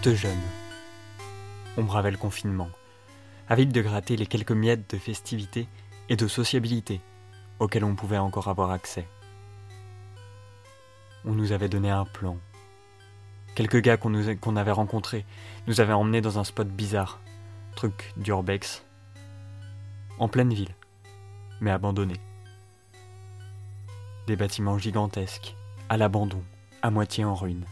Tous jeunes. On bravait le confinement, avides de gratter les quelques miettes de festivité et de sociabilité auxquelles on pouvait encore avoir accès. On nous avait donné un plan. Quelques gars qu'on qu'on avait rencontrés nous avaient emmenés dans un spot bizarre, truc d'urbex, en pleine ville, mais abandonné. Des bâtiments gigantesques, à l'abandon, à moitié en ruine.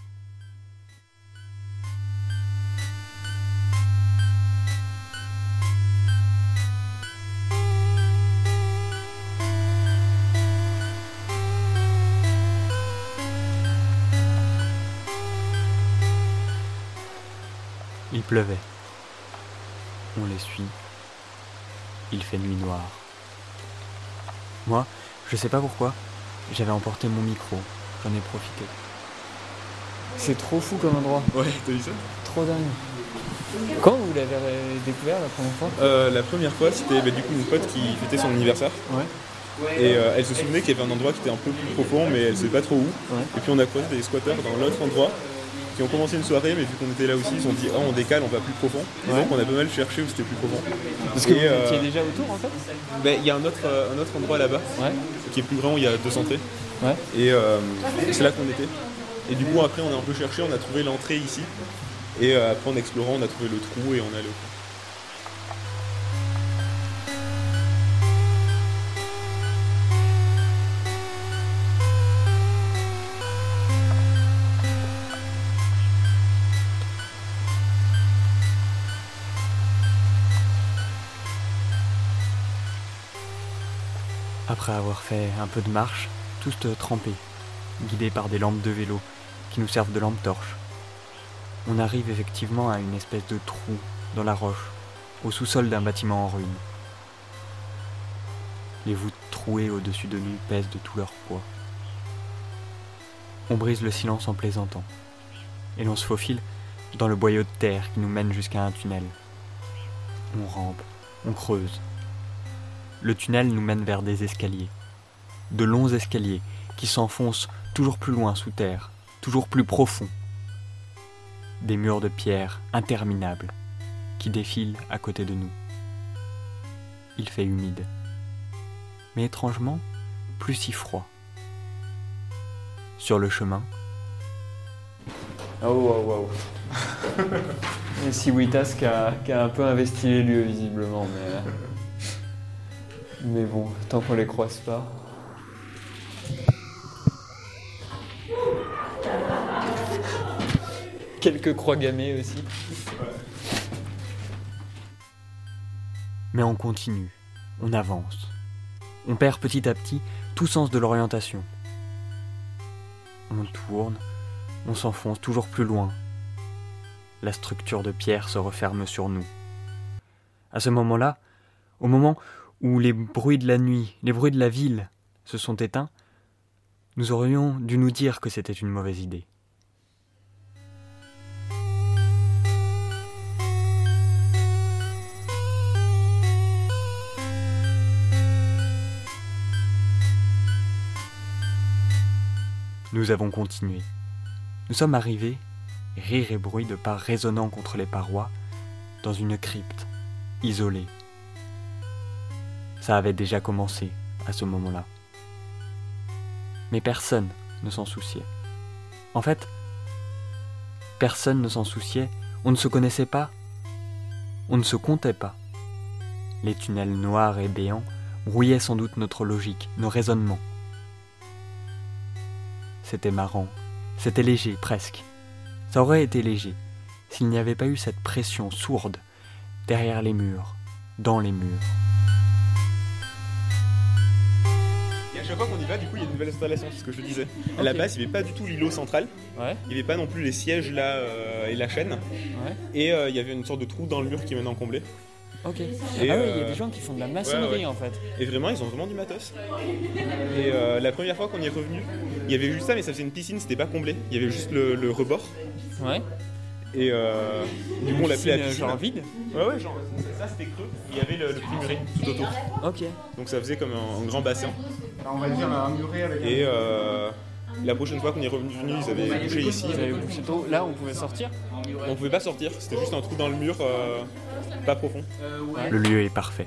Pleuvait. On les suit. Il fait nuit noire. Moi, je sais pas pourquoi, j'avais emporté mon micro. J'en ai profité. C'est trop fou comme endroit. Ouais, t'as vu ça? Trop dingue. Quand vous l'avez découvert la première fois? Euh, La première fois, c'était bah, du coup une pote qui fêtait son anniversaire. Ouais. Et euh, elle se souvenait qu'il y avait un endroit qui était un peu plus profond, mais elle savait pas trop où. Ouais. Et puis on a croisé des squatteurs dans l'autre endroit qui ont commencé une soirée, mais vu qu'on était là aussi, ils ont dit Ah, on décale, on va plus profond. Et donc on a pas mal cherché où c'était plus profond. Parce que vous euh, étiez déjà autour en fait bah, Il y a un autre, euh, un autre endroit là-bas qui est plus grand, où il y a deux entrées. Et euh, c'est là qu'on était. Et du coup, après, on a un peu cherché, on a trouvé l'entrée ici. Et après, en explorant, on a trouvé le trou et on est allé au Après avoir fait un peu de marche, tous trempés, guidés par des lampes de vélo qui nous servent de lampes torches. On arrive effectivement à une espèce de trou dans la roche, au sous-sol d'un bâtiment en ruine. Les voûtes trouées au-dessus de nous pèsent de tout leur poids. On brise le silence en plaisantant, et l'on se faufile dans le boyau de terre qui nous mène jusqu'à un tunnel. On rampe, on creuse, le tunnel nous mène vers des escaliers. De longs escaliers qui s'enfoncent toujours plus loin sous terre, toujours plus profonds. Des murs de pierre interminables qui défilent à côté de nous. Il fait humide, mais étrangement plus si froid. Sur le chemin, Oh waouh waouh. Et si Witas qui a, qui a un peu investi les lieux visiblement, mais. Mais bon, tant qu'on les croise pas. Quelques croix gammées aussi. mais on continue, on avance. On perd petit à petit tout sens de l'orientation. On tourne, on s'enfonce toujours plus loin. La structure de pierre se referme sur nous. À ce moment-là, au moment où les bruits de la nuit, les bruits de la ville se sont éteints, nous aurions dû nous dire que c'était une mauvaise idée. Nous avons continué. Nous sommes arrivés, rire et bruit de pas résonnant contre les parois, dans une crypte, isolée. Ça avait déjà commencé à ce moment-là. Mais personne ne s'en souciait. En fait, personne ne s'en souciait, on ne se connaissait pas, on ne se comptait pas. Les tunnels noirs et béants brouillaient sans doute notre logique, nos raisonnements. C'était marrant, c'était léger presque. Ça aurait été léger s'il n'y avait pas eu cette pression sourde derrière les murs, dans les murs. Chaque fois qu'on y va, du coup, il y a une nouvelle installation, c'est ce que je disais. À la base, il n'y avait pas du tout l'îlot central, Ouais, il n'y avait pas non plus les sièges là euh, et la chaîne, ouais. et euh, il y avait une sorte de trou dans le mur qui est maintenant comblé. Ok. Et, ah oui, il y a euh, des gens qui font de la maçonnerie ouais, ouais. en fait. Et vraiment, ils ont vraiment du matos. Et euh, la première fois qu'on y est revenu, il y avait juste ça, mais ça faisait une piscine, c'était pas comblé. Il y avait juste le, le rebord. Ouais. Et euh, du coup, on l'appelait la Piscine, genre vide. Ouais, ouais, genre, ça c'était creux. Il y avait le, le primuré tout autour. Ok. Donc ça faisait comme un, un grand bassin. on va dire un muret avec Et euh, La prochaine fois qu'on est revenu, ils avaient bouché ici. Bouché tôt. Là, on pouvait sortir On pouvait pas sortir, c'était juste un trou dans le mur, euh, pas profond. Le lieu est parfait.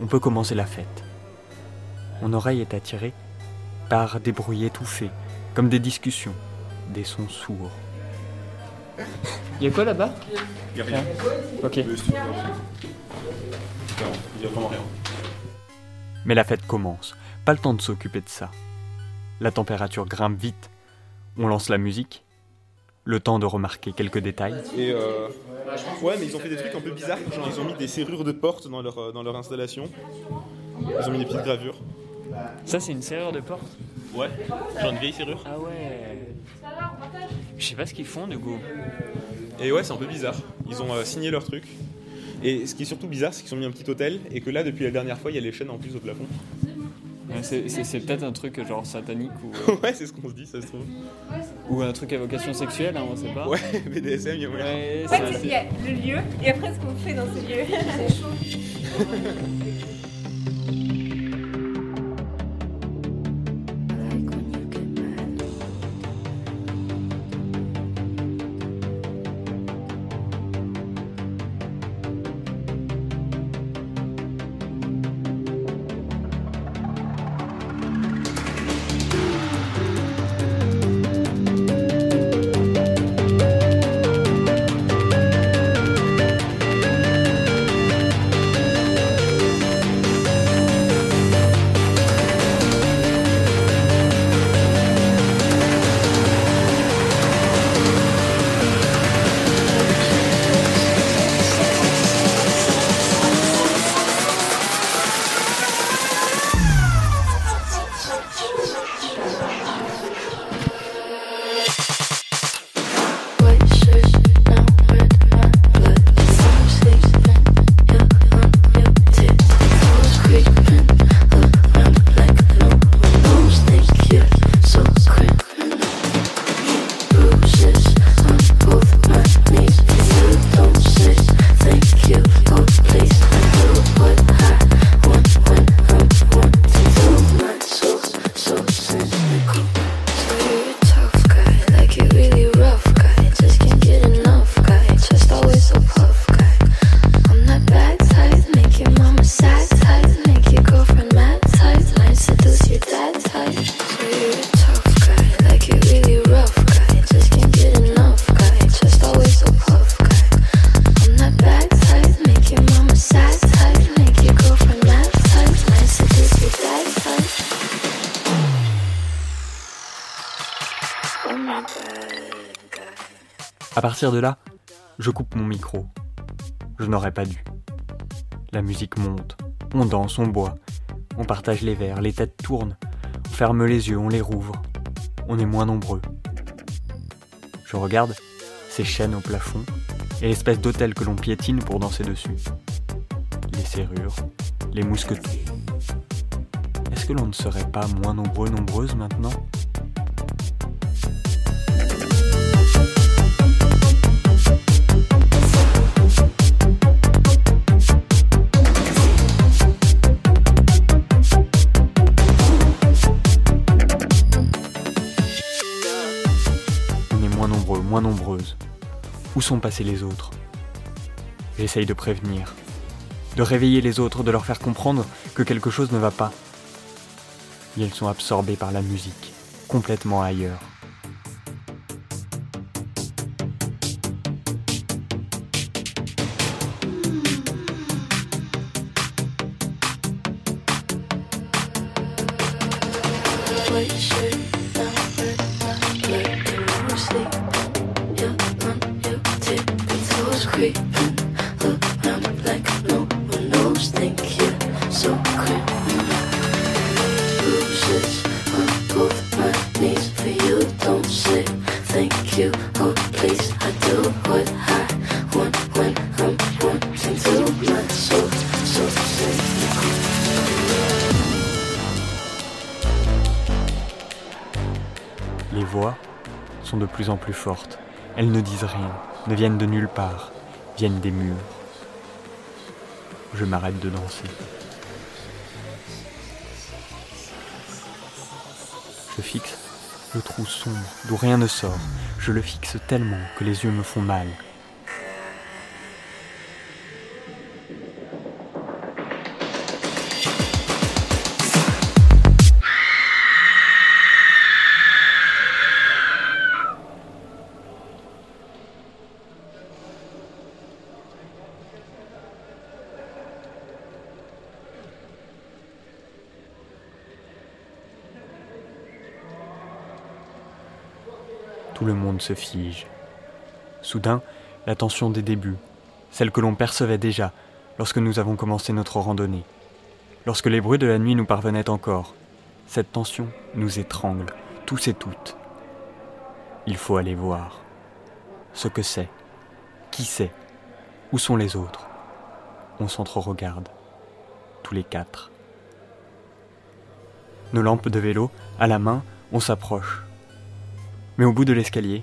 On peut commencer la fête. Mon oreille est attirée par des bruits étouffés, comme des discussions, des sons sourds. Il y a quoi là-bas Il y a rien. Ok. Mais c'est- Non, il y a vraiment rien. Mais la fête commence. Pas le temps de s'occuper de ça. La température grimpe vite. On lance la musique. Le temps de remarquer quelques détails. Et euh, ouais, mais ils ont fait des trucs un peu bizarres. Genre, ils ont mis des serrures de porte dans leur, euh, dans leur installation. Ils ont mis des petites gravures. Ça, c'est une serrure de porte Ouais, genre une vieille serrure. Ah ouais. Je sais pas ce qu'ils font du coup. Et ouais, c'est un peu bizarre. Ils ont euh, signé leur truc. Et ce qui est surtout bizarre, c'est qu'ils ont mis un petit hôtel et que là, depuis la dernière fois, il y a les chaînes en plus au plafond. Ouais, C'est c'est- c'est peut-être un truc genre satanique ou, euh, ouais, c'est ce qu'on se dit, ça se trouve. ou un truc à vocation sexuelle, hein, on sait pas. Ouais, BDSM, il y a moyen. Ouais, En c'est fait, il y a le lieu et après ce qu'on fait dans ce lieu. C'est chaud. À partir de là, je coupe mon micro. Je n'aurais pas dû. La musique monte, on danse, on boit, on partage les verres, les têtes tournent, on ferme les yeux, on les rouvre. On est moins nombreux. Je regarde ces chaînes au plafond et l'espèce d'hôtel que l'on piétine pour danser dessus. Les serrures, les mousquetons. Est-ce que l'on ne serait pas moins nombreux, nombreuses maintenant? Sont passés les autres? J'essaye de prévenir, de réveiller les autres, de leur faire comprendre que quelque chose ne va pas. Et elles sont absorbées par la musique, complètement ailleurs. Les voix sont de plus en plus fortes. Elles ne disent rien, ne viennent de nulle part, des murs. Je m'arrête de danser. Je fixe Le trou sombre, d'où rien ne sort, je le fixe tellement que les yeux me font mal. Tout le monde se fige. Soudain, la tension des débuts, celle que l'on percevait déjà lorsque nous avons commencé notre randonnée, lorsque les bruits de la nuit nous parvenaient encore, cette tension nous étrangle, tous et toutes. Il faut aller voir ce que c'est, qui c'est, où sont les autres. On s'entre-regarde, tous les quatre. Nos lampes de vélo, à la main, on s'approche. Mais au bout de l'escalier,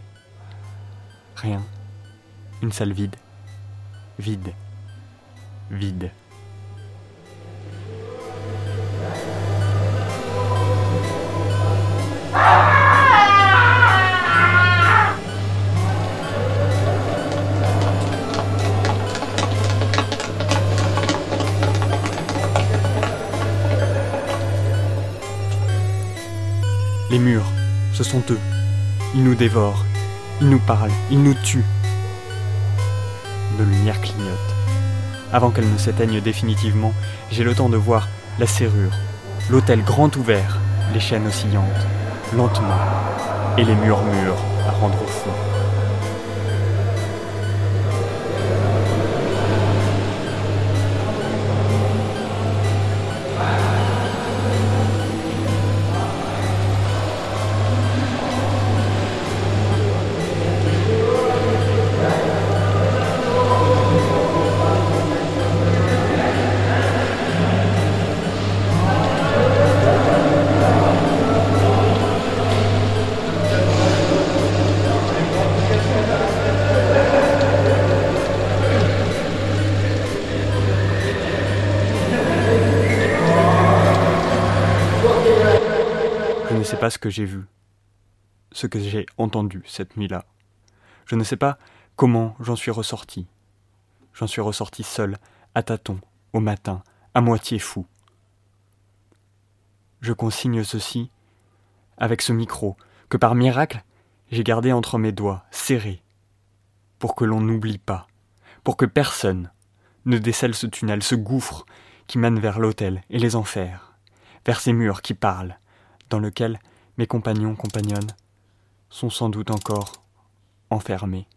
rien. Une salle vide. Vide. Vide. Dévorent, ils nous parlent, ils nous tuent. De lumière clignote. Avant qu'elle ne s'éteigne définitivement, j'ai le temps de voir la serrure, l'hôtel grand ouvert, les chaînes oscillantes, lentement, et les murmures à rendre fou. Je pas ce que j'ai vu, ce que j'ai entendu cette nuit-là. Je ne sais pas comment j'en suis ressorti. J'en suis ressorti seul, à tâtons, au matin, à moitié fou. Je consigne ceci avec ce micro que par miracle j'ai gardé entre mes doigts, serré, pour que l'on n'oublie pas, pour que personne ne décèle ce tunnel, ce gouffre qui mène vers l'autel et les enfers, vers ces murs qui parlent, dans lequel mes compagnons compagnonnes sont sans doute encore enfermés.